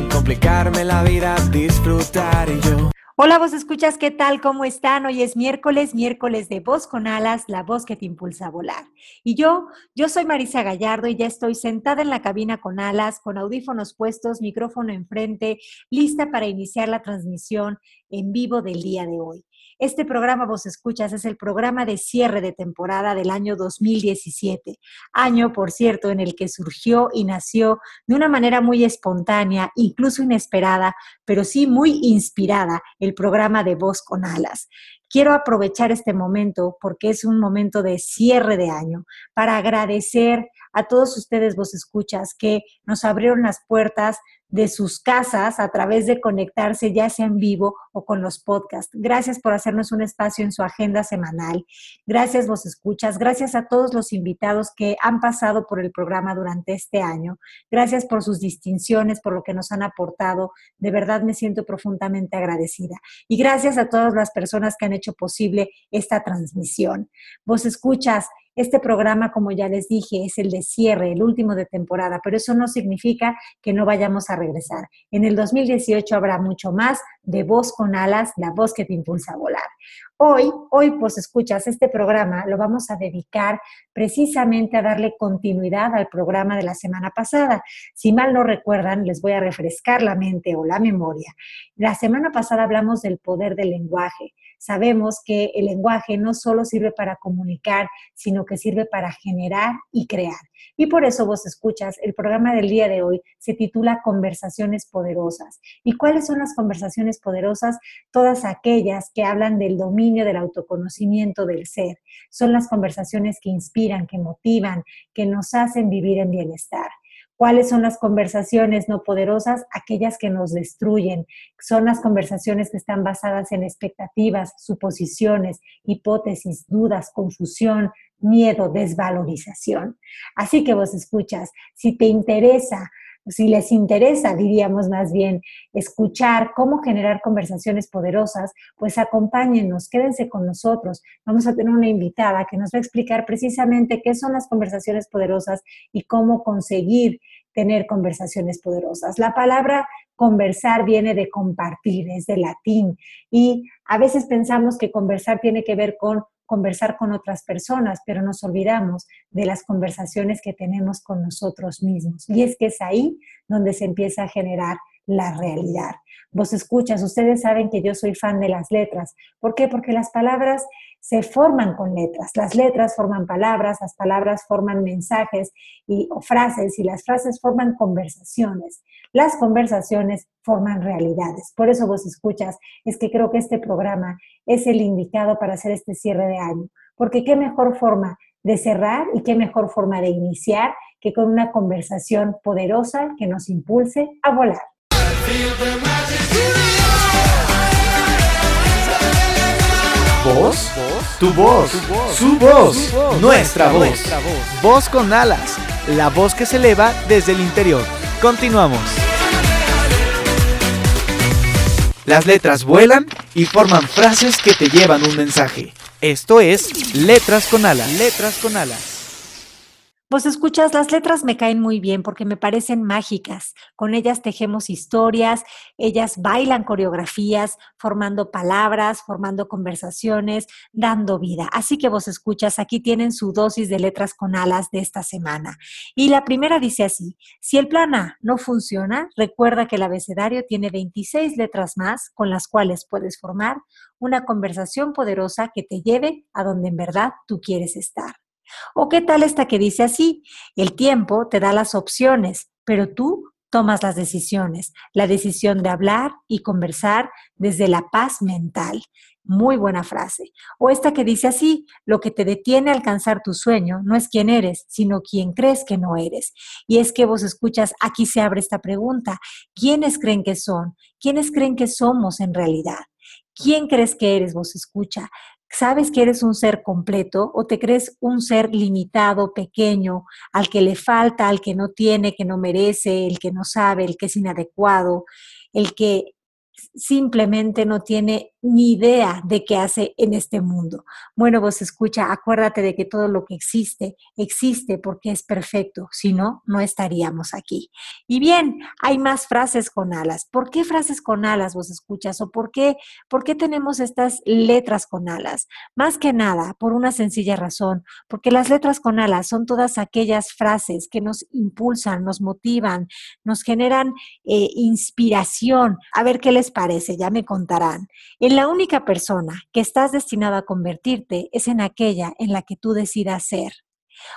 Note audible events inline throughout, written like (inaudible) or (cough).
sin complicarme la vida, disfrutar yo. Hola, vos escuchas, ¿qué tal? ¿Cómo están? Hoy es miércoles, miércoles de Voz con Alas, la voz que te impulsa a volar. Y yo, yo soy Marisa Gallardo y ya estoy sentada en la cabina con alas, con audífonos puestos, micrófono enfrente, lista para iniciar la transmisión en vivo del día de hoy. Este programa, vos escuchas, es el programa de cierre de temporada del año 2017, año, por cierto, en el que surgió y nació de una manera muy espontánea, incluso inesperada, pero sí muy inspirada, el programa de Voz con Alas. Quiero aprovechar este momento porque es un momento de cierre de año para agradecer a todos ustedes, vos escuchas, que nos abrieron las puertas de sus casas a través de conectarse ya sea en vivo o con los podcasts. Gracias por hacernos un espacio en su agenda semanal. Gracias, vos escuchas. Gracias a todos los invitados que han pasado por el programa durante este año. Gracias por sus distinciones, por lo que nos han aportado. De verdad me siento profundamente agradecida. Y gracias a todas las personas que han hecho posible esta transmisión. Vos escuchas, este programa, como ya les dije, es el de cierre, el último de temporada, pero eso no significa que no vayamos a regresar. En el 2018 habrá mucho más de voz con alas, la voz que te impulsa a volar. Hoy, hoy pues escuchas, este programa lo vamos a dedicar precisamente a darle continuidad al programa de la semana pasada. Si mal no recuerdan, les voy a refrescar la mente o la memoria. La semana pasada hablamos del poder del lenguaje sabemos que el lenguaje no solo sirve para comunicar, sino que sirve para generar y crear. Y por eso vos escuchas, el programa del día de hoy se titula Conversaciones Poderosas. ¿Y cuáles son las conversaciones poderosas? Todas aquellas que hablan del dominio del autoconocimiento del ser. Son las conversaciones que inspiran, que motivan, que nos hacen vivir en bienestar. ¿Cuáles son las conversaciones no poderosas? Aquellas que nos destruyen. Son las conversaciones que están basadas en expectativas, suposiciones, hipótesis, dudas, confusión, miedo, desvalorización. Así que vos escuchas, si te interesa si les interesa, diríamos más bien, escuchar cómo generar conversaciones poderosas, pues acompáñenos, quédense con nosotros. Vamos a tener una invitada que nos va a explicar precisamente qué son las conversaciones poderosas y cómo conseguir tener conversaciones poderosas. La palabra conversar viene de compartir, es de latín, y a veces pensamos que conversar tiene que ver con conversar con otras personas, pero nos olvidamos de las conversaciones que tenemos con nosotros mismos. Y es que es ahí donde se empieza a generar la realidad. Vos escuchas, ustedes saben que yo soy fan de las letras. ¿Por qué? Porque las palabras se forman con letras. Las letras forman palabras, las palabras forman mensajes y, o frases y las frases forman conversaciones. Las conversaciones forman realidades. Por eso vos escuchas, es que creo que este programa es el indicado para hacer este cierre de año. Porque qué mejor forma de cerrar y qué mejor forma de iniciar que con una conversación poderosa que nos impulse a volar. ¿Voz? Tu voz, su voz, nuestra voz. Voz con alas, la voz que se eleva desde el interior. Continuamos. Las letras vuelan y forman frases que te llevan un mensaje. Esto es Letras con alas. Letras con alas. Pues escuchas, las letras me caen muy bien porque me parecen mágicas. Con ellas tejemos historias, ellas bailan coreografías, formando palabras, formando conversaciones, dando vida. Así que vos escuchas, aquí tienen su dosis de letras con alas de esta semana. Y la primera dice así, si el plan A no funciona, recuerda que el abecedario tiene 26 letras más con las cuales puedes formar una conversación poderosa que te lleve a donde en verdad tú quieres estar. ¿O qué tal esta que dice así? El tiempo te da las opciones, pero tú tomas las decisiones. La decisión de hablar y conversar desde la paz mental. Muy buena frase. O esta que dice así, lo que te detiene a alcanzar tu sueño no es quién eres, sino quién crees que no eres. Y es que vos escuchas, aquí se abre esta pregunta. ¿Quiénes creen que son? ¿Quiénes creen que somos en realidad? ¿Quién crees que eres, vos escucha? ¿Sabes que eres un ser completo o te crees un ser limitado, pequeño, al que le falta, al que no tiene, que no merece, el que no sabe, el que es inadecuado, el que simplemente no tiene ni idea de qué hace en este mundo. Bueno, vos escucha, acuérdate de que todo lo que existe, existe porque es perfecto, si no, no estaríamos aquí. Y bien, hay más frases con alas. ¿Por qué frases con alas vos escuchas? ¿O por qué, por qué tenemos estas letras con alas? Más que nada, por una sencilla razón, porque las letras con alas son todas aquellas frases que nos impulsan, nos motivan, nos generan eh, inspiración. A ver qué les parece, ya me contarán. En la única persona que estás destinado a convertirte es en aquella en la que tú decidas ser.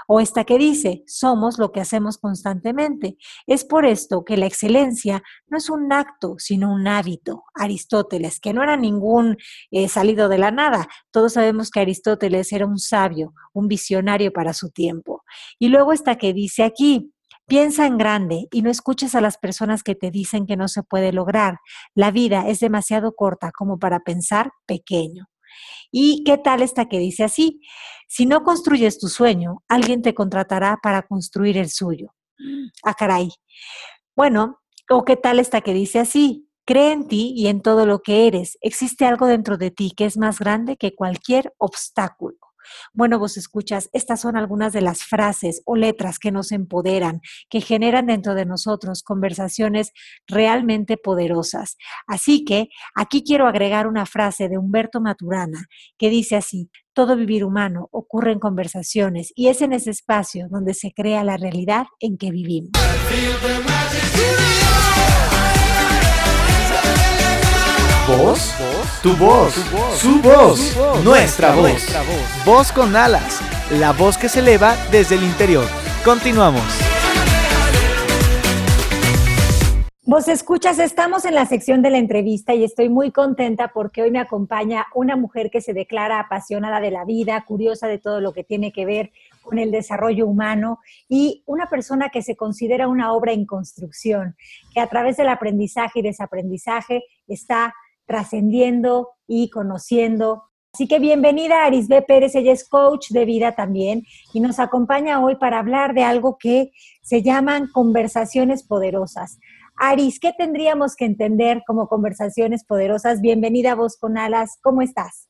O esta que dice, somos lo que hacemos constantemente. Es por esto que la excelencia no es un acto, sino un hábito. Aristóteles, que no era ningún eh, salido de la nada. Todos sabemos que Aristóteles era un sabio, un visionario para su tiempo. Y luego esta que dice aquí, Piensa en grande y no escuches a las personas que te dicen que no se puede lograr. La vida es demasiado corta como para pensar pequeño. ¿Y qué tal esta que dice así? Si no construyes tu sueño, alguien te contratará para construir el suyo. Ah, caray. Bueno, o qué tal esta que dice así? Cree en ti y en todo lo que eres. Existe algo dentro de ti que es más grande que cualquier obstáculo. Bueno, vos escuchas, estas son algunas de las frases o letras que nos empoderan, que generan dentro de nosotros conversaciones realmente poderosas. Así que aquí quiero agregar una frase de Humberto Maturana que dice así, todo vivir humano ocurre en conversaciones y es en ese espacio donde se crea la realidad en que vivimos. ¿Voz? Tu voz, su voz, nuestra voz. Voz con alas, la voz que se eleva desde el interior. Continuamos. Vos escuchas, estamos en la sección de la entrevista y estoy muy contenta porque hoy me acompaña una mujer que se declara apasionada de la vida, curiosa de todo lo que tiene que ver con el desarrollo humano y una persona que se considera una obra en construcción, que a través del aprendizaje y desaprendizaje está trascendiendo y conociendo. Así que bienvenida Arisbe Pérez, ella es coach de vida también y nos acompaña hoy para hablar de algo que se llaman conversaciones poderosas. Aris, ¿qué tendríamos que entender como conversaciones poderosas? Bienvenida a Voz con Alas, ¿cómo estás?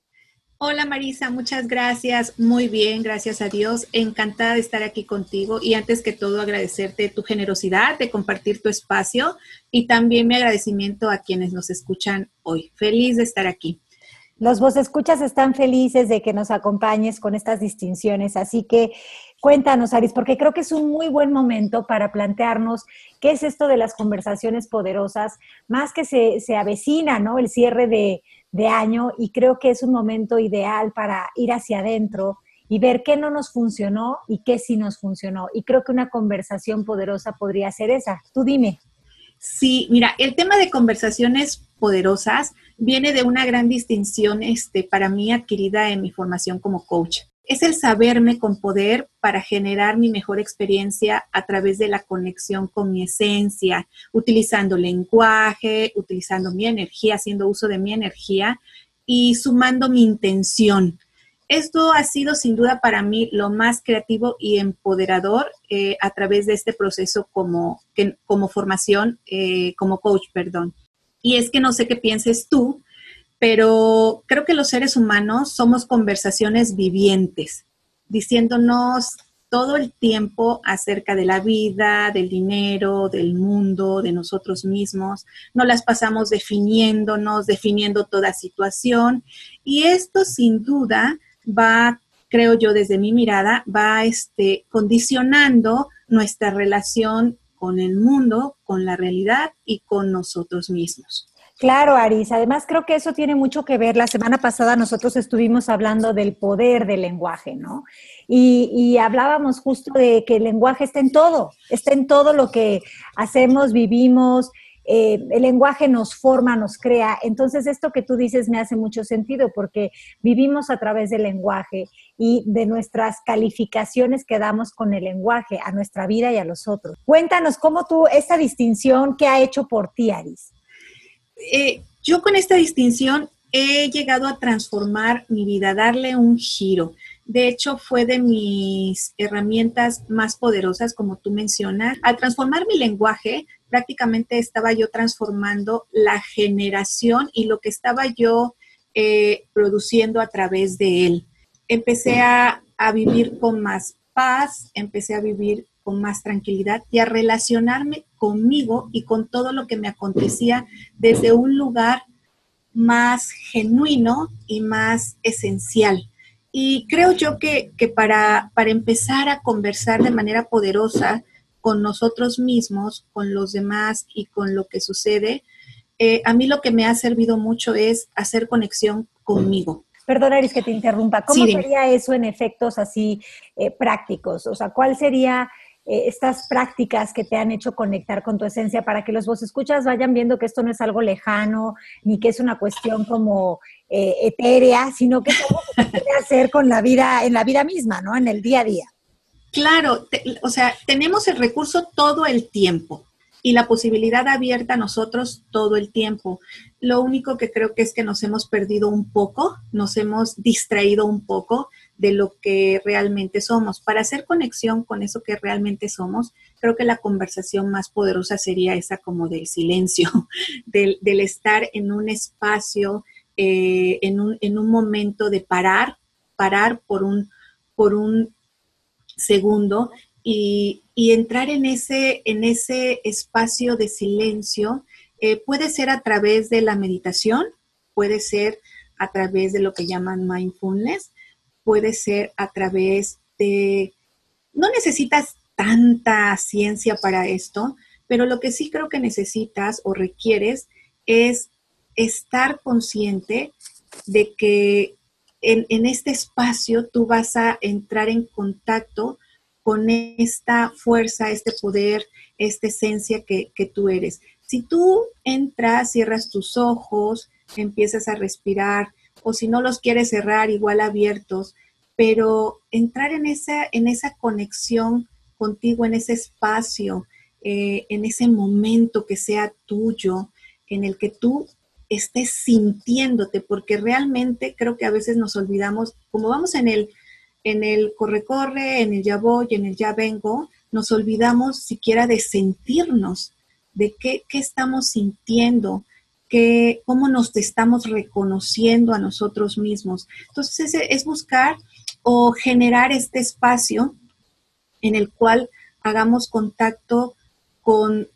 Hola Marisa, muchas gracias. Muy bien, gracias a Dios. Encantada de estar aquí contigo y antes que todo agradecerte tu generosidad de compartir tu espacio y también mi agradecimiento a quienes nos escuchan hoy. Feliz de estar aquí. Los vos escuchas están felices de que nos acompañes con estas distinciones, así que cuéntanos, Aris, porque creo que es un muy buen momento para plantearnos qué es esto de las conversaciones poderosas, más que se, se avecina, ¿no? El cierre de, de año y creo que es un momento ideal para ir hacia adentro y ver qué no nos funcionó y qué sí nos funcionó. Y creo que una conversación poderosa podría ser esa. Tú dime. Sí, mira, el tema de conversaciones poderosas viene de una gran distinción este, para mí adquirida en mi formación como coach es el saberme con poder para generar mi mejor experiencia a través de la conexión con mi esencia, utilizando lenguaje, utilizando mi energía, haciendo uso de mi energía y sumando mi intención. Esto ha sido sin duda para mí lo más creativo y empoderador eh, a través de este proceso como, como formación, eh, como coach, perdón. Y es que no sé qué pienses tú, pero creo que los seres humanos somos conversaciones vivientes, diciéndonos todo el tiempo acerca de la vida, del dinero, del mundo, de nosotros mismos. No las pasamos definiéndonos, definiendo toda situación. Y esto sin duda va, creo yo desde mi mirada, va este, condicionando nuestra relación con el mundo, con la realidad y con nosotros mismos. Claro, Aris. Además, creo que eso tiene mucho que ver. La semana pasada nosotros estuvimos hablando del poder del lenguaje, ¿no? Y, hablábamos justo de que el lenguaje está en todo, está en todo lo que hacemos, vivimos. Eh, el lenguaje nos forma, nos crea. Entonces, esto que tú dices me hace mucho sentido porque vivimos a través del lenguaje y de nuestras calificaciones que damos con el lenguaje a nuestra vida y a los otros. Cuéntanos cómo tú, esa distinción, ¿qué ha hecho por ti, Aris? Eh, yo con esta distinción he llegado a transformar mi vida, darle un giro. De hecho, fue de mis herramientas más poderosas, como tú mencionas. Al transformar mi lenguaje, prácticamente estaba yo transformando la generación y lo que estaba yo eh, produciendo a través de él. Empecé a, a vivir con más paz, empecé a vivir con más tranquilidad y a relacionarme conmigo y con todo lo que me acontecía desde un lugar más genuino y más esencial. Y creo yo que, para, para empezar a conversar de manera poderosa con nosotros mismos, con los demás y con lo que sucede, eh, a mí lo que me ha servido mucho es hacer conexión conmigo. Perdona, Iris, que te interrumpa. ¿Cómo sería eso en efectos así eh, prácticos? O sea, ¿cuál sería eh, estas prácticas que te han hecho conectar con tu esencia para que los vos escuchas vayan viendo que esto no es algo lejano, ni que es una cuestión como eh, etérea, sino que es algo que se puede hacer con la vida, en la vida misma, ¿no? En el día a día. Claro, o sea, tenemos el recurso todo el tiempo y la posibilidad abierta a nosotros todo el tiempo. Lo único que creo que es que nos hemos perdido un poco, nos hemos distraído un poco de lo que realmente somos. Para hacer conexión con eso que realmente somos, creo que la conversación más poderosa sería esa como del silencio, (laughs) del, estar en un espacio, eh, en, un, en, un, momento de parar, parar por un, por un segundo y, entrar en ese, en ese espacio de silencio. Eh, puede ser a través de la meditación, puede ser a través de lo que llaman mindfulness, puede ser a través de, no necesitas tanta ciencia para esto, pero lo que sí creo que necesitas o requieres es estar consciente de que en, este espacio tú vas a entrar en contacto con esta fuerza, este poder, esta esencia que, que tú eres. Si tú entras, cierras tus ojos, empiezas a respirar, o si no los quieres cerrar, igual abiertos, pero entrar en esa, en esa conexión contigo, en ese espacio, eh, en ese momento que sea tuyo, en el que tú estés sintiéndote, porque realmente creo que a veces nos olvidamos, como vamos en el, en el corre-corre, en el ya voy, en el ya vengo, nos olvidamos siquiera de sentirnos, de qué, qué estamos sintiendo, cómo nos estamos reconociendo a nosotros mismos. Entonces, es, buscar o generar este espacio en el cual hagamos contacto con,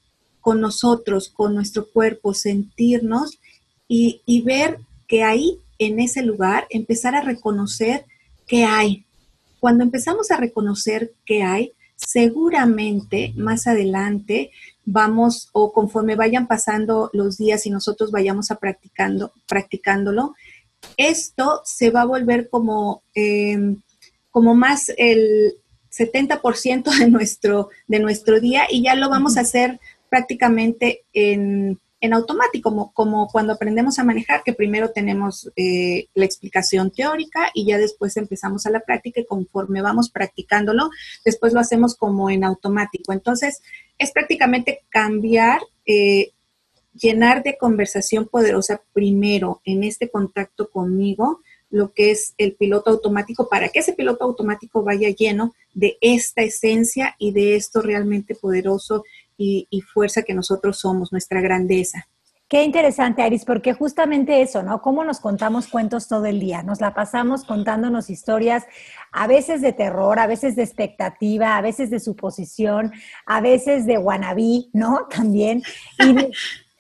nosotros, con nuestro cuerpo, sentirnos y, y, ver que ahí, en ese lugar, empezar a reconocer qué hay. Cuando empezamos a reconocer qué hay, seguramente más adelante vamos o conforme vayan pasando los días y nosotros vayamos a practicando, practicándolo, esto se va a volver como, em, como más el 70% de nuestro, de nuestro día y ya lo vamos a hacer prácticamente en en automático, como, como cuando aprendemos a manejar, que primero tenemos eh, la explicación teórica y ya después empezamos a la práctica y conforme vamos practicándolo, después lo hacemos como en automático. Entonces, es prácticamente cambiar, eh, llenar de conversación poderosa primero en este contacto conmigo, lo que es el piloto automático, para que ese piloto automático vaya lleno de esta esencia y de esto realmente poderoso y, fuerza que nosotros somos, nuestra grandeza. Qué interesante, Aris, porque justamente eso, ¿no? Cómo nos contamos cuentos todo el día. Nos la pasamos contándonos historias, a veces de terror, a veces de expectativa, a veces de suposición, a veces de wannabe, ¿no? (laughs) También. Y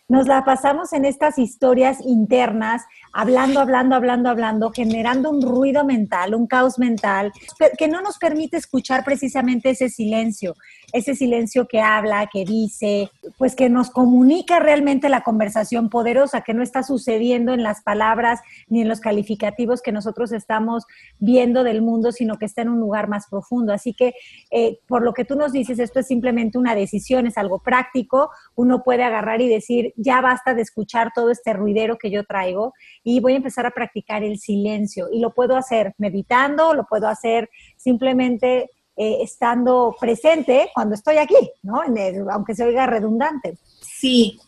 nos la pasamos en estas historias internas hablando, hablando, hablando, hablando, generando un ruido mental, un caos mental, que no nos permite escuchar precisamente ese silencio, ese silencio que habla, que dice, pues que nos comunica realmente la conversación poderosa, que no está sucediendo en las palabras ni en los calificativos que nosotros estamos viendo del mundo, sino que está en un lugar más profundo. Así que, eh, por lo que tú nos dices, esto es simplemente una decisión, es algo práctico, uno puede agarrar y decir, ya basta de escuchar todo este ruidero que yo traigo y voy a empezar a practicar el silencio. Y lo puedo hacer meditando, lo puedo hacer simplemente eh, estando presente cuando estoy aquí, ¿no? aunque se oiga redundante. Sí,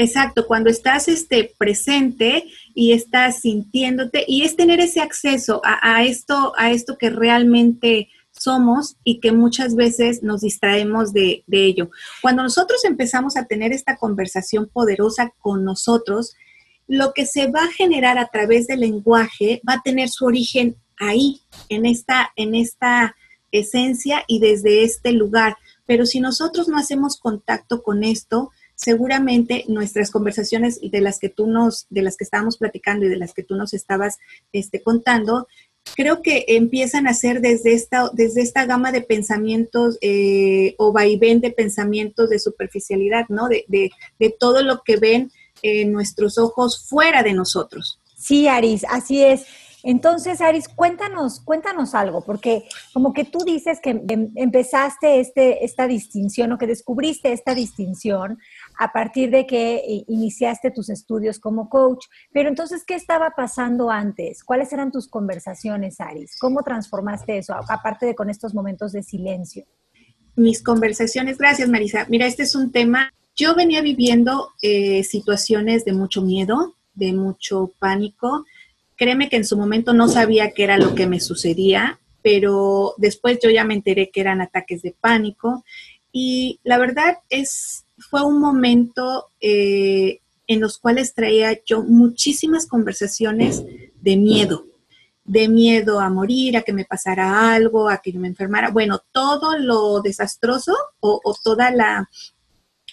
Exacto, cuando estás este, presente y estás sintiéndote y es tener ese acceso a, esto, a esto que realmente somos y que muchas veces nos distraemos de, de, ello. Cuando nosotros empezamos a tener esta conversación poderosa con nosotros, lo que se va a generar a través del lenguaje va a tener su origen ahí, en esta, en esta esencia y desde este lugar. Pero si nosotros no hacemos contacto con esto, seguramente nuestras conversaciones de las que tú nos, de las que estábamos platicando y de las que tú nos estabas este, contando, creo que empiezan a ser desde esta, desde esta gama de pensamientos eh, o vaivén de pensamientos de superficialidad, ¿no? De, de, de todo lo que ven nuestros ojos fuera de nosotros. Sí, Aris, así es. Entonces, Aris, cuéntanos, cuéntanos algo, porque como que tú dices que em, empezaste este, esta distinción o que descubriste esta distinción a partir de que eh, iniciaste tus estudios como coach. Pero entonces, ¿qué estaba pasando antes? ¿Cuáles eran tus conversaciones, Aris? ¿Cómo transformaste eso, aparte de con estos momentos de silencio? Mis conversaciones, gracias Marisa. Mira, este es un tema, yo venía viviendo eh, situaciones de mucho miedo, de mucho pánico, Créeme que en su momento no sabía qué era lo que me sucedía, pero después yo ya me enteré que eran ataques de pánico y la verdad es, fue un momento eh, en los cuales traía yo muchísimas conversaciones de miedo, de miedo a morir, a que me pasara algo, a que yo me enfermara. Bueno, todo lo desastroso o, o toda la,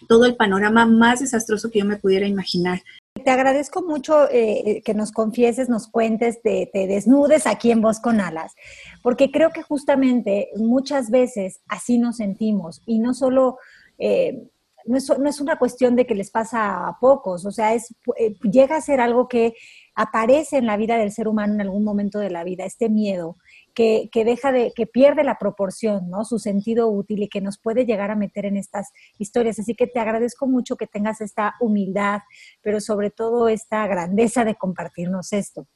todo el panorama más desastroso que yo me pudiera imaginar. Te agradezco mucho eh, que nos confieses, nos cuentes, te, desnudes aquí en Voz con Alas, porque creo que justamente muchas veces así nos sentimos y no solo... Eh, no es, una cuestión de que les pasa a pocos, o sea, es, eh, llega a ser algo que aparece en la vida del ser humano en algún momento de la vida, este miedo, que, deja de, que pierde la proporción, ¿no? Su sentido útil y que nos puede llegar a meter en estas historias. Así que te agradezco mucho que tengas esta humildad, pero sobre todo esta grandeza de compartirnos esto.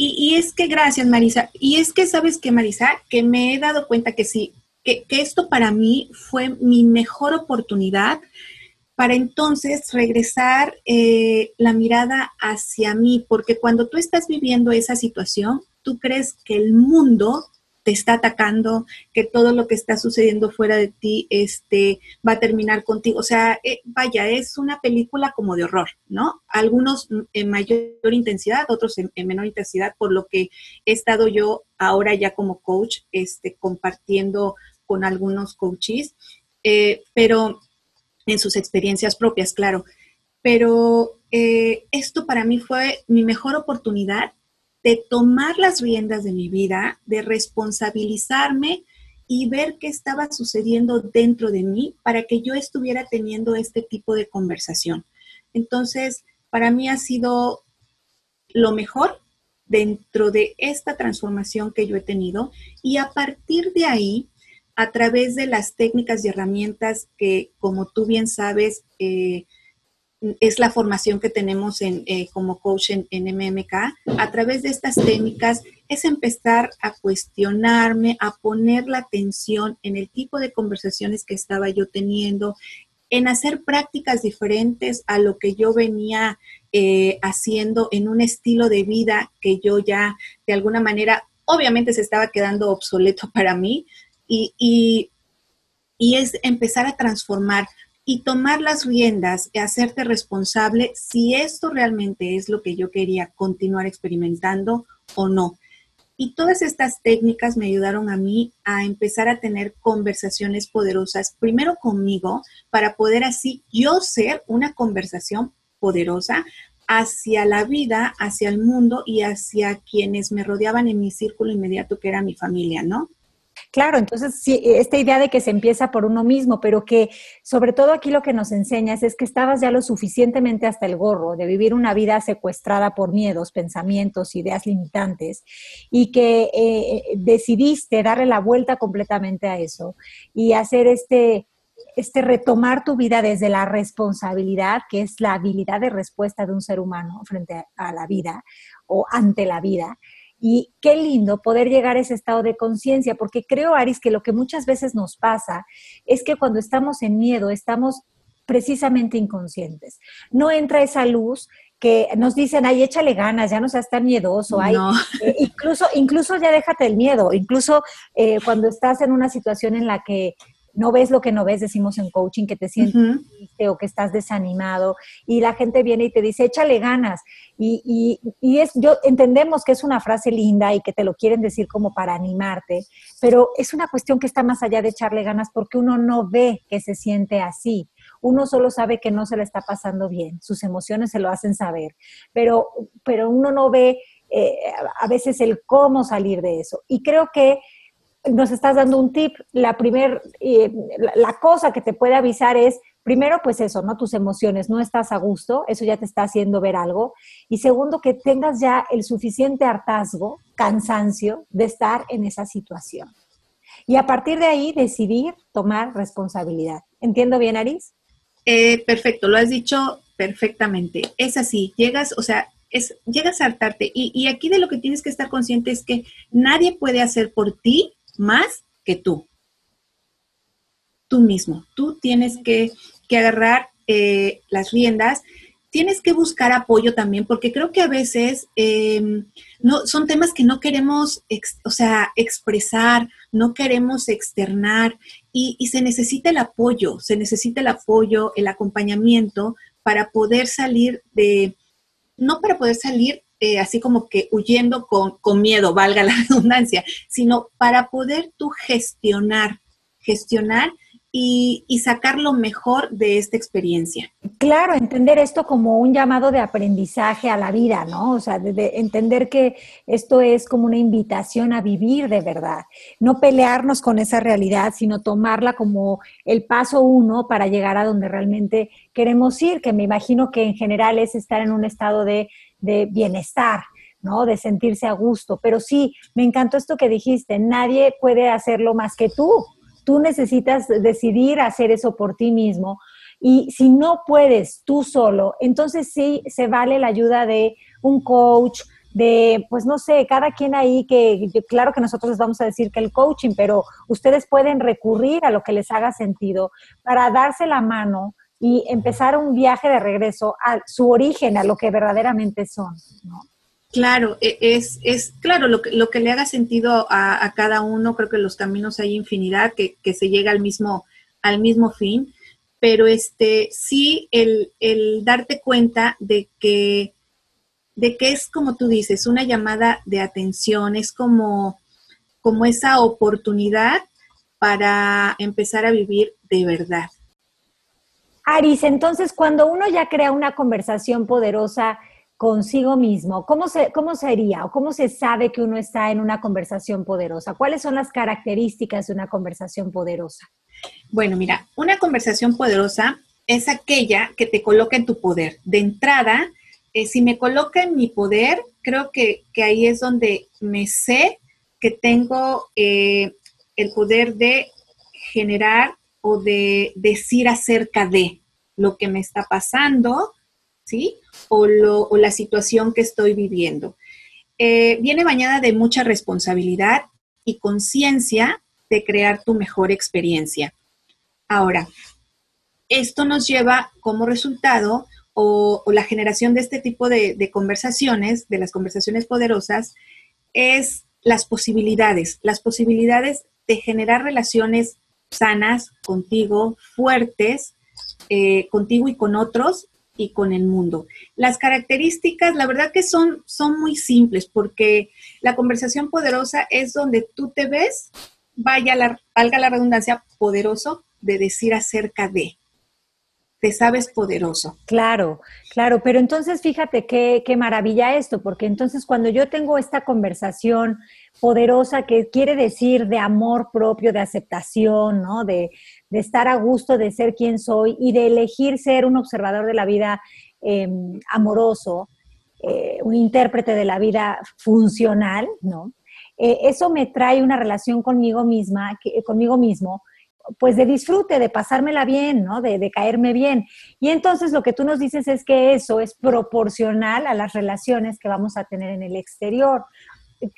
Y, es que gracias, Marisa. Y es que sabes que, Marisa, que me he dado cuenta que sí, que, esto para mí fue mi mejor oportunidad para entonces regresar eh, la mirada hacia mí, porque cuando tú estás viviendo esa situación, tú crees que el mundo te está atacando, que todo lo que está sucediendo fuera de ti este, va a terminar contigo. O sea, eh, vaya, es una película como de horror, ¿no? Algunos en mayor intensidad, otros en, menor intensidad, por lo que he estado yo ahora ya como coach, este, compartiendo con algunos coaches, eh, pero en sus experiencias propias, claro. Pero eh, esto para mí fue mi mejor oportunidad de tomar las riendas de mi vida, de responsabilizarme y ver qué estaba sucediendo dentro de mí para que yo estuviera teniendo este tipo de conversación. Entonces, para mí ha sido lo mejor dentro de esta transformación que yo he tenido y a partir de ahí, a través de las técnicas y herramientas que, como tú bien sabes, eh, es la formación que tenemos en, eh, como coach en, MMK. A través de estas técnicas es empezar a cuestionarme, a poner la atención en el tipo de conversaciones que estaba yo teniendo, en hacer prácticas diferentes a lo que yo venía eh, haciendo en un estilo de vida que yo ya de alguna manera, obviamente se estaba quedando obsoleto para mí y, y es empezar a transformar y tomar las riendas y hacerte responsable si esto realmente es lo que yo quería continuar experimentando o no. Y todas estas técnicas me ayudaron a mí a empezar a tener conversaciones poderosas, primero conmigo, para poder así yo ser una conversación poderosa hacia la vida, hacia el mundo y hacia quienes me rodeaban en mi círculo inmediato, que era mi familia, ¿no? Claro, entonces sí, esta idea de que se empieza por uno mismo, pero que sobre todo aquí lo que nos enseñas es que estabas ya lo suficientemente hasta el gorro de vivir una vida secuestrada por miedos, pensamientos, ideas limitantes y que eh, decidiste darle la vuelta completamente a eso y hacer este, este retomar tu vida desde la responsabilidad, que es la habilidad de respuesta de un ser humano frente a la vida o ante la vida y qué lindo poder llegar a ese estado de conciencia, porque creo, Aris, que lo que muchas veces nos pasa es que cuando estamos en miedo, estamos precisamente inconscientes. No entra esa luz que nos dicen, ay, échale ganas, ya no seas tan miedoso, ay, (laughs) eh, incluso, incluso ya déjate el miedo, incluso eh, cuando estás en una situación en la que no ves lo que no ves, decimos en coaching, que te sientes triste o que estás desanimado y la gente viene y te dice, échale ganas. Y, y, es, yo entendemos que es una frase linda y que te lo quieren decir como para animarte, pero es una cuestión que está más allá de echarle ganas porque uno no ve que se siente así. Uno solo sabe que no se le está pasando bien, sus emociones se lo hacen saber, pero, pero uno no ve eh, a veces el cómo salir de eso. Y creo que nos estás dando un tip. La primera, eh, la cosa que te puede avisar es, primero, pues eso, ¿no? Tus emociones, no estás a gusto, eso ya te está haciendo ver algo. Y segundo, que tengas ya el suficiente hartazgo, cansancio de estar en esa situación. Y a partir de ahí, decidir tomar responsabilidad. ¿Entiendo bien, Aris? Eh, perfecto, lo has dicho perfectamente. Es así, llegas, o sea, es, llegas a hartarte. Y, y aquí de lo que tienes que estar consciente es que nadie puede hacer por ti más que tú. Tú mismo. Tú tienes que, agarrar eh, las riendas. Tienes que buscar apoyo también, porque creo que a veces em, no, son temas que no queremos, o sea, expresar, no queremos externar y, y se necesita el apoyo, se necesita el apoyo, el acompañamiento para poder salir de, no para poder salir eh, así como que huyendo con, miedo, valga la (laughs) redundancia, sino para poder tú gestionar, gestionar y, sacar lo mejor de esta experiencia. Claro, entender esto como un llamado de aprendizaje a la vida, ¿no? O sea, de, entender que esto es como una invitación a vivir de verdad, no pelearnos con esa realidad, sino tomarla como el paso uno para llegar a donde realmente queremos ir, que me imagino que en general es estar en un estado de de bienestar, ¿no? De sentirse a gusto. Pero sí, me encantó esto que dijiste, nadie puede hacerlo más que tú. Tú necesitas decidir hacer eso por ti mismo. Y si no puedes tú solo, entonces sí se vale la ayuda de un coach, de, pues no sé, cada quien ahí que, claro que nosotros les vamos a decir que el coaching, pero ustedes pueden recurrir a lo que les haga sentido para darse la mano y empezar un viaje de regreso a su origen, a lo que verdaderamente son. Claro, e, es, es claro, lo que, lo que le haga sentido a, cada uno, creo que los caminos hay infinidad, que, se llega al mismo, al mismo fin, pero este, sí el, el darte cuenta de que, de que es como tú dices, una llamada de atención, es como, como esa oportunidad para empezar a vivir de verdad. Aris, entonces cuando uno ya crea una conversación poderosa consigo mismo, ¿cómo, ¿cómo sería o cómo se sabe que uno está en una conversación poderosa? ¿Cuáles son las características de una conversación poderosa? Bueno, mira, una conversación poderosa es aquella que te coloca en tu poder. De entrada, eh, si me coloca en mi poder, creo que, ahí es donde me sé que tengo eh, el poder de generar o de decir acerca de lo que me está pasando, ¿sí? O, la situación que estoy viviendo. Eh, viene bañada de mucha responsabilidad y conciencia de crear tu mejor experiencia. Ahora, esto nos lleva como resultado o, la generación de este tipo de, conversaciones, de las conversaciones poderosas, es las posibilidades, las posibilidades de generar relaciones sanas contigo, fuertes, eh, contigo y con otros y con el mundo. Las características, la verdad que son, son muy simples porque la conversación poderosa es donde tú te ves, vaya la, valga la redundancia, poderoso de decir acerca de te sabes poderoso. Claro, claro, pero entonces fíjate qué, qué maravilla esto, porque entonces cuando yo tengo esta conversación poderosa que quiere decir de amor propio, de aceptación, ¿no? De, estar a gusto, de ser quien soy y de elegir ser un observador de la vida em, amoroso, eh, un intérprete de la vida funcional, ¿no? Eh, eso me trae una relación conmigo misma, conmigo mismo, pues de disfrute, de pasármela bien, ¿no? De, de, caerme bien. Y entonces lo que tú nos dices es que eso es proporcional a las relaciones que vamos a tener en el exterior,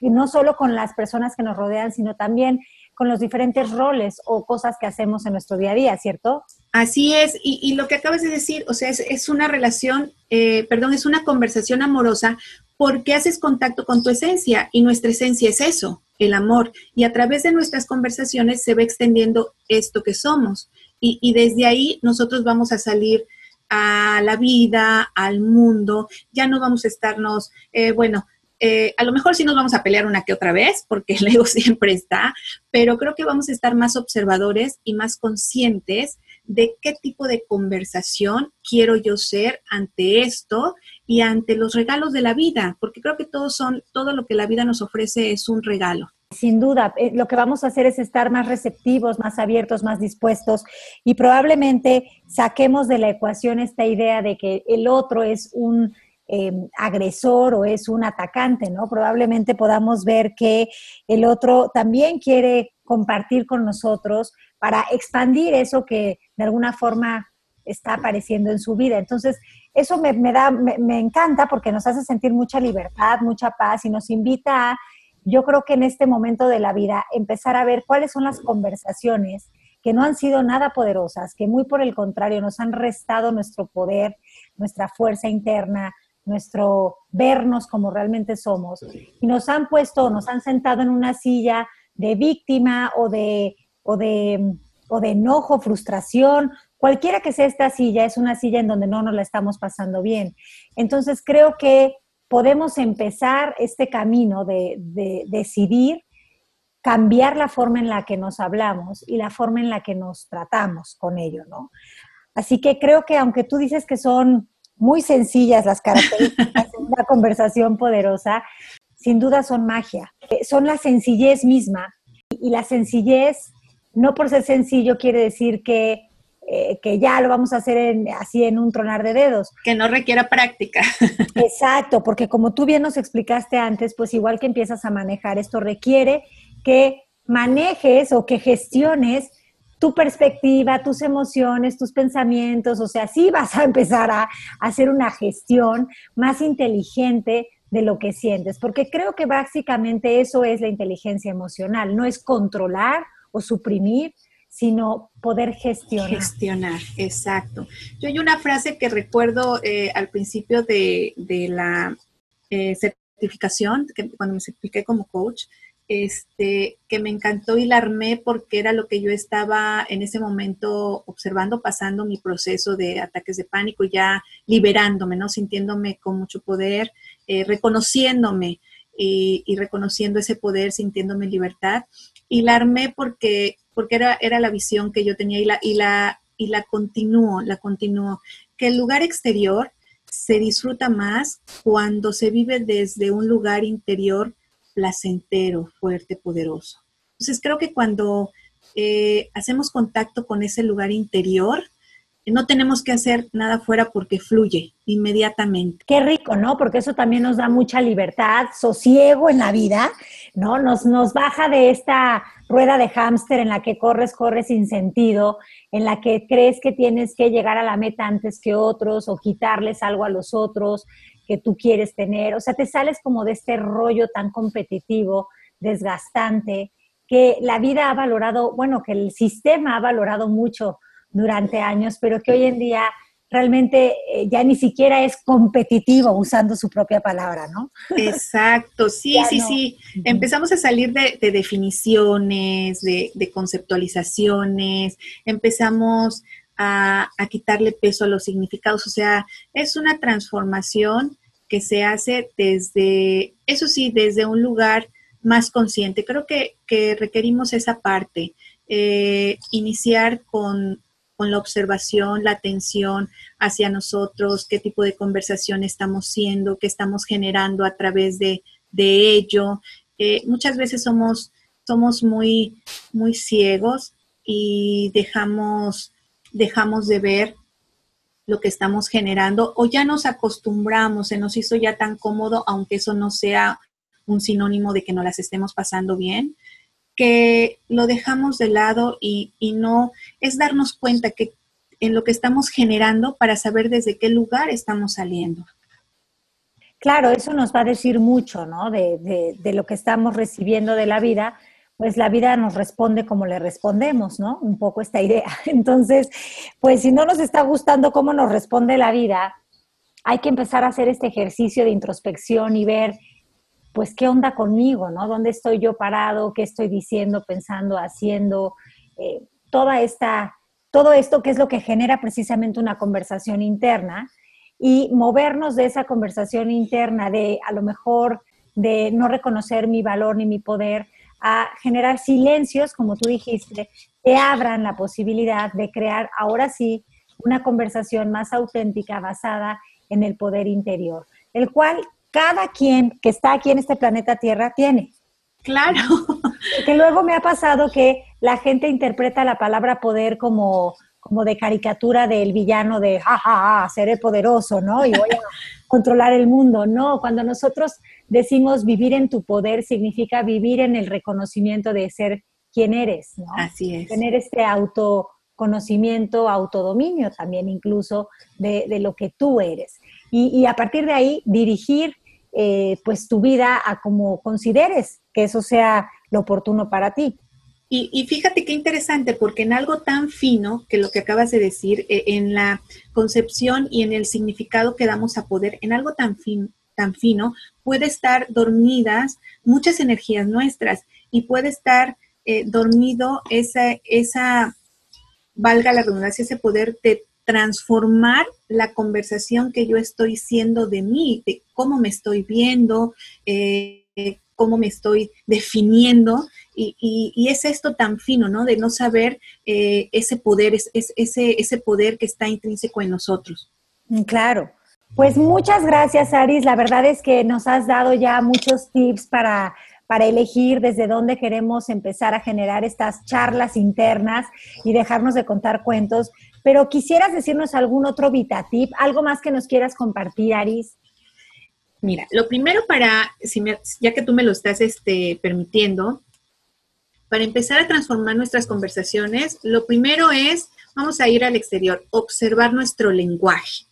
no solo con las personas que nos rodean, sino también con los diferentes roles o cosas que hacemos en nuestro día a día, ¿cierto? Así es, y, lo que acabas de decir, o sea, es, una relación, eh, perdón, es una conversación amorosa porque haces contacto con tu esencia y nuestra esencia es eso, el amor. Y a través de nuestras conversaciones se va extendiendo esto que somos. Y, desde ahí nosotros vamos a salir a la vida, al mundo, ya no vamos a estarnos, eh, bueno, eh, a lo mejor sí nos vamos a pelear una que otra vez, porque el ego (laughs) siempre está, pero creo que vamos a estar más observadores y más conscientes de qué tipo de conversación quiero yo ser ante esto y ante los regalos de la vida, porque creo que todos son, todo lo que la vida nos ofrece es un regalo. Sin duda, eh, lo que vamos a hacer es estar más receptivos, más abiertos, más dispuestos y probablemente saquemos de la ecuación esta idea de que el otro es un em, agresor o es un atacante, ¿no? Probablemente podamos ver que el otro también quiere compartir con nosotros para expandir eso que de alguna forma está apareciendo en su vida. Entonces, eso me, da, me, encanta porque nos hace sentir mucha libertad, mucha paz y nos invita a, yo creo que en este momento de la vida, empezar a ver cuáles son las conversaciones que no han sido nada poderosas, que muy por el contrario nos han restado nuestro poder, nuestra fuerza interna, nuestro vernos como realmente somos, y nos han puesto, nos han sentado en una silla de víctima o de, o de, o de enojo, frustración, cualquiera que sea esta silla, es una silla en donde no nos la estamos pasando bien. Entonces creo que podemos empezar este camino de, de, decidir cambiar la forma en la que nos hablamos y la forma en la que nos tratamos con ello, ¿no? Así que creo que aunque tú dices que son muy sencillas las características (laughs) de una conversación poderosa, sin duda son magia. Eh, son la sencillez misma. Y la sencillez, no por ser sencillo, quiere decir que, eh, que ya lo vamos a hacer así en un tronar de dedos. Que no requiera práctica. (laughs) Exacto, porque como tú bien nos explicaste antes, pues igual que empiezas a manejar, esto requiere que manejes o que gestiones tu perspectiva, tus emociones, tus pensamientos, o sea, sí vas a empezar a hacer una gestión más inteligente de lo que sientes, porque creo que básicamente eso es la inteligencia emocional, no es controlar o suprimir, sino poder gestionar. Gestionar, exacto. Yo hay una frase que recuerdo eh, al principio de, la eh, certificación, que cuando me certifiqué como coach, este, que me encantó y la armé porque era lo que yo estaba en ese momento observando, pasando mi proceso de ataques de pánico, ya liberándome, ¿no? Sintiéndome con mucho poder, eh, reconociéndome y, reconociendo ese poder, sintiéndome libertad. Y la armé porque, porque era, era la visión que yo tenía y la, y la, y la continúo, la continúo. Que el lugar exterior se disfruta más cuando se vive desde un lugar interior placentero, fuerte, poderoso. Entonces creo que cuando eh, hacemos contacto con ese lugar interior, no tenemos que hacer nada fuera porque fluye inmediatamente. Qué rico, ¿no? Porque eso también nos da mucha libertad, sosiego en la vida, ¿no? Nos, nos baja de esta rueda de hámster en la que corres, corres sin sentido, en la que crees que tienes que llegar a la meta antes que otros o quitarles algo a los otros que tú quieres tener. O sea, te sales como de este rollo tan competitivo, desgastante, que la vida ha valorado, bueno, que el sistema ha valorado mucho durante años, pero que hoy en día realmente eh, ya ni siquiera es competitivo usando su propia palabra, ¿no? Exacto, (laughs) sí, sí, sí. Empezamos a salir de, definiciones, de, conceptualizaciones, empezamos a, a, quitarle peso a los significados, o sea, es una transformación que se hace desde, eso sí, desde un lugar más consciente. Creo que, requerimos esa parte, eh, iniciar con, la observación, la atención hacia nosotros, qué tipo de conversación estamos siendo, qué estamos generando a través de, ello. Eh, muchas veces somos, somos muy, muy ciegos y dejamos, dejamos de ver lo que estamos generando o ya nos acostumbramos, se nos hizo ya tan cómodo, aunque eso no sea un sinónimo de que no las estemos pasando bien, que lo dejamos de lado y, no es darnos cuenta que en lo que estamos generando para saber desde qué lugar estamos saliendo. Claro, eso nos va a decir mucho, ¿no? De, de, de, lo que estamos recibiendo de la vida, pues la vida nos responde como le respondemos, ¿no? Un poco esta idea. (laughs) Entonces, pues si no nos está gustando cómo nos responde la vida, hay que empezar a hacer este ejercicio de introspección y ver, pues, qué onda conmigo, ¿no? ¿Dónde estoy yo parado? ¿Qué estoy diciendo, pensando, haciendo? Eh, toda esta, todo esto que es lo que genera precisamente una conversación interna y movernos de esa conversación interna de a lo mejor de no reconocer mi valor ni mi poder a generar silencios, como tú dijiste, que abran la posibilidad de crear ahora sí una conversación más auténtica basada en el poder interior, el cual cada quien que está aquí en este planeta Tierra tiene. Claro. (laughs) Que luego me ha pasado que la gente interpreta la palabra poder como, como de caricatura del villano de, ja, ja, ja, seré poderoso, ¿no? Y voy a (laughs) controlar el mundo. No, cuando nosotros decimos vivir en tu poder significa vivir en el reconocimiento de ser quien eres, ¿no? Así es. Tener este autoconocimiento, autodominio también incluso de, lo que tú eres. Y, a partir de ahí dirigir eh, pues tu vida a como consideres que eso sea lo oportuno para ti. Y, fíjate qué interesante, porque en algo tan fino que lo que acabas de decir, eh, en la concepción y en el significado que damos a poder, en algo tan, fin, tan fino, puede estar dormidas muchas energías nuestras y puede estar eh, dormido esa, esa, valga la redundancia, ese poder de transformar la conversación que yo estoy siendo de mí, de cómo me estoy viendo, eh, cómo me estoy definiendo. Y, es esto tan fino, ¿no? De no saber eh, ese poder, es, ese, ese poder que está intrínseco en nosotros. Mm, claro. Pues muchas gracias, Aris. La verdad es que nos has dado ya muchos tips para, para elegir desde dónde queremos empezar a generar estas charlas internas y dejarnos de contar cuentos. Pero quisieras decirnos algún otro VitaTip, algo más que nos quieras compartir, Aris. Mira, lo primero para, si ya que tú me lo estás este, permitiendo, para empezar a transformar nuestras conversaciones, lo primero es, vamos a ir al exterior, observar nuestro lenguaje.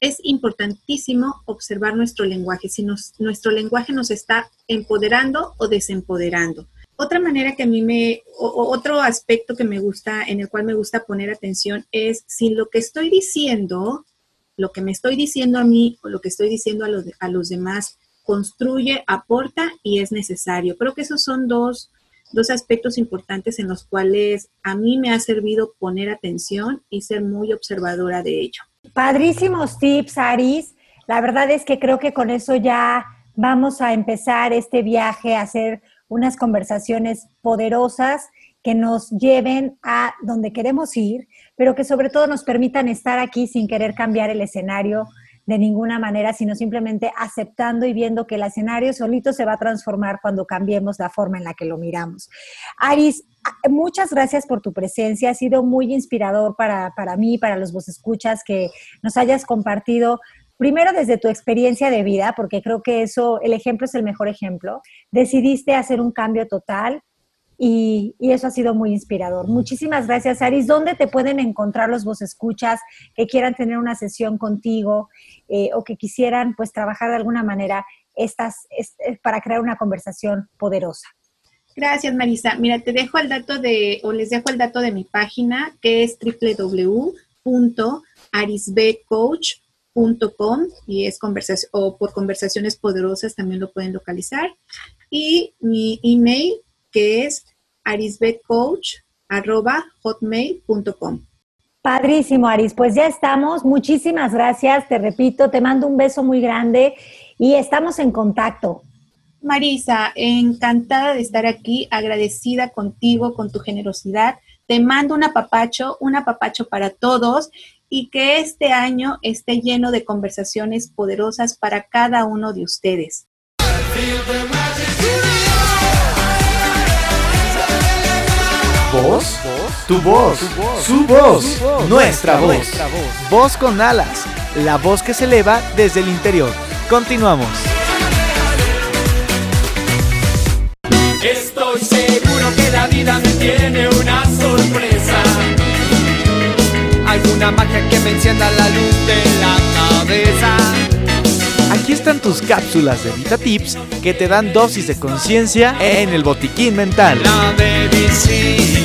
Es importantísimo observar nuestro lenguaje, si nuestro lenguaje nos está empoderando o desempoderando. Otra manera que a mí me, otro aspecto que me gusta, en el cual me gusta poner atención es si lo que estoy diciendo lo que me estoy diciendo a mí o lo que estoy diciendo a los, a los demás construye, aporta y es necesario. Creo que esos son dos, dos aspectos importantes en los cuales a mí me ha servido poner atención y ser muy observadora de ello. Padrísimos tips, Aris. La verdad es que creo que con eso ya vamos a empezar este viaje a hacer unas conversaciones poderosas que nos lleven a donde queremos ir, pero que sobre todo nos permitan estar aquí sin querer cambiar el escenario de ninguna manera, sino simplemente aceptando y viendo que el escenario solito se va a transformar cuando cambiemos la forma en la que lo miramos. Aris, muchas gracias por tu presencia, ha sido muy inspirador para, para mí, para los vos escuchas, que nos hayas compartido primero desde tu experiencia de vida, porque creo que eso, el ejemplo es el mejor ejemplo, decidiste hacer un cambio total, y, eso ha sido muy inspirador. Muchísimas gracias, Aris. ¿Dónde te pueden encontrar los vos escuchas que quieran tener una sesión contigo eh, o que quisieran pues trabajar de alguna manera estas, eh, para crear una conversación poderosa? Gracias, Marisa. Mira, te dejo el dato de, o les dejo el dato de mi página, que es www.arisbcoach.com y es conversación, o por conversaciones poderosas también lo pueden localizar. Y mi email que es arisbetcoach.hotmail.com. Padrísimo, Aris. Pues ya estamos. Muchísimas gracias. Te repito, te mando un beso muy grande y estamos en contacto. Marisa, encantada de estar aquí, agradecida contigo, con tu generosidad. Te mando un apapacho, un apapacho para todos y que este año esté lleno de conversaciones poderosas para cada uno de ustedes. ¿Voz? Tu voz, su voz, nuestra voz. Voz con alas, la voz que se eleva desde el interior. Continuamos. Estoy seguro que la vida me tiene una sorpresa. Alguna magia que me encienda la luz de la cabeza. Aquí está están tus cápsulas de VitaTips que te dan dosis de conciencia en el botiquín mental. La medicina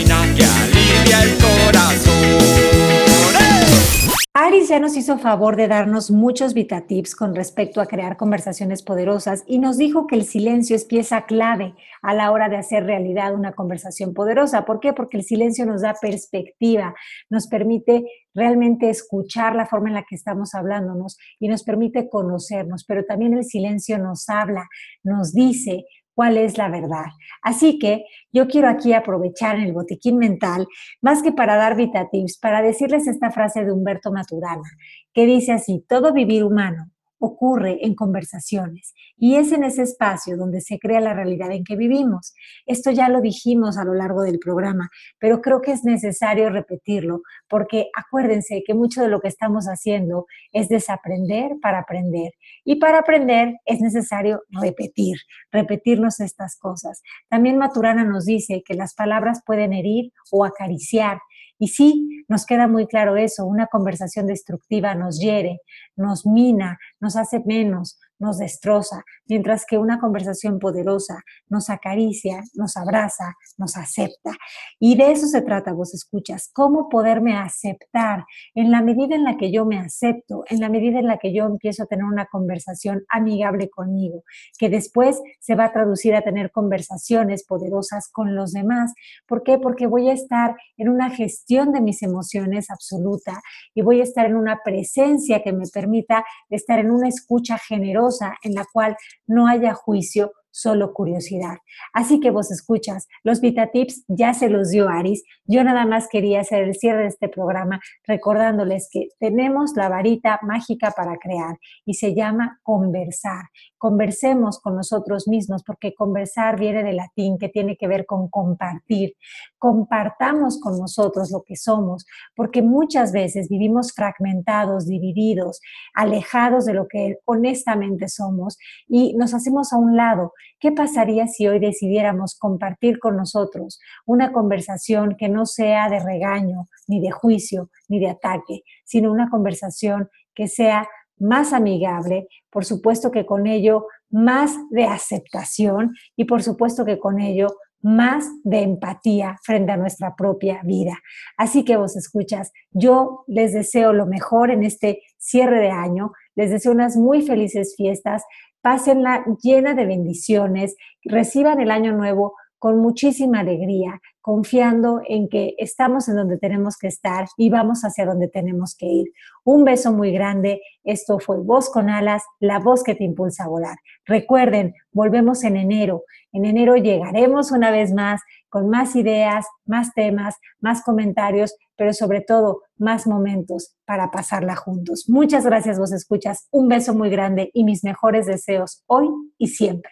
Aris ya nos hizo favor de darnos muchos VitaTips con respecto a crear conversaciones poderosas y nos dijo que el silencio es pieza clave a la hora de hacer realidad una conversación poderosa. ¿Por qué? Porque el silencio nos da perspectiva, nos permite realmente escuchar la forma en la que estamos hablándonos y nos permite conocernos, pero también el silencio nos habla, nos dice cuál es la verdad. Así que yo quiero aquí aprovechar en el botiquín mental, más que para dar VitaTips, para decirles esta frase de Humberto Maturana, que dice así, todo vivir humano ocurre en conversaciones y es en ese espacio donde se crea la realidad en que vivimos. Esto ya lo dijimos a lo largo del programa, pero creo que es necesario repetirlo porque acuérdense que mucho de lo que estamos haciendo es desaprender para aprender y para aprender es necesario repetir, repetirnos estas cosas. También Maturana nos dice que las palabras pueden herir o acariciar y sí, nos queda muy claro eso, una conversación destructiva nos hiere, nos mina, nos hace menos, nos destroza, mientras que una conversación poderosa nos acaricia, nos abraza, nos acepta. Y de eso se trata, vos escuchas, cómo poderme aceptar en la medida en la que yo me acepto, en la medida en la que yo empiezo a tener una conversación amigable conmigo, que después se va a traducir a tener conversaciones poderosas con los demás. ¿Por qué? Porque voy a estar en una gestión de mis emociones absoluta y voy a estar en una presencia que me permita estar en una escucha generosa en la cual no haya juicio, solo curiosidad. Así que vos escuchas, los VitaTips ya se los dio Aris. Yo nada más quería hacer el cierre de este programa recordándoles que tenemos la varita mágica para crear y se llama conversar. Conversemos con nosotros mismos porque conversar viene del latín que tiene que ver con compartir. Compartamos con nosotros lo que somos porque muchas veces vivimos fragmentados, divididos, alejados de lo que honestamente somos y nos hacemos a un lado ¿Qué pasaría si hoy decidiéramos compartir con nosotros una conversación que no sea de regaño, ni de juicio, ni de ataque, sino una conversación que sea más amigable, por supuesto que con ello más de aceptación y por supuesto que con ello más de empatía frente a nuestra propia vida. Así que vos escuchas, yo les deseo lo mejor en este cierre de año, les deseo unas muy felices fiestas, pásenla llena de bendiciones, reciban el año nuevo con muchísima alegría, confiando en que estamos en donde tenemos que estar y vamos hacia donde tenemos que ir. Un beso muy grande. Esto fue Voz con Alas, la voz que te impulsa a volar. Recuerden, volvemos en enero. En enero llegaremos una vez más con más ideas, más temas, más comentarios, pero sobre todo más momentos para pasarla juntos. Muchas gracias, vos escuchas. Un beso muy grande y mis mejores deseos hoy y siempre.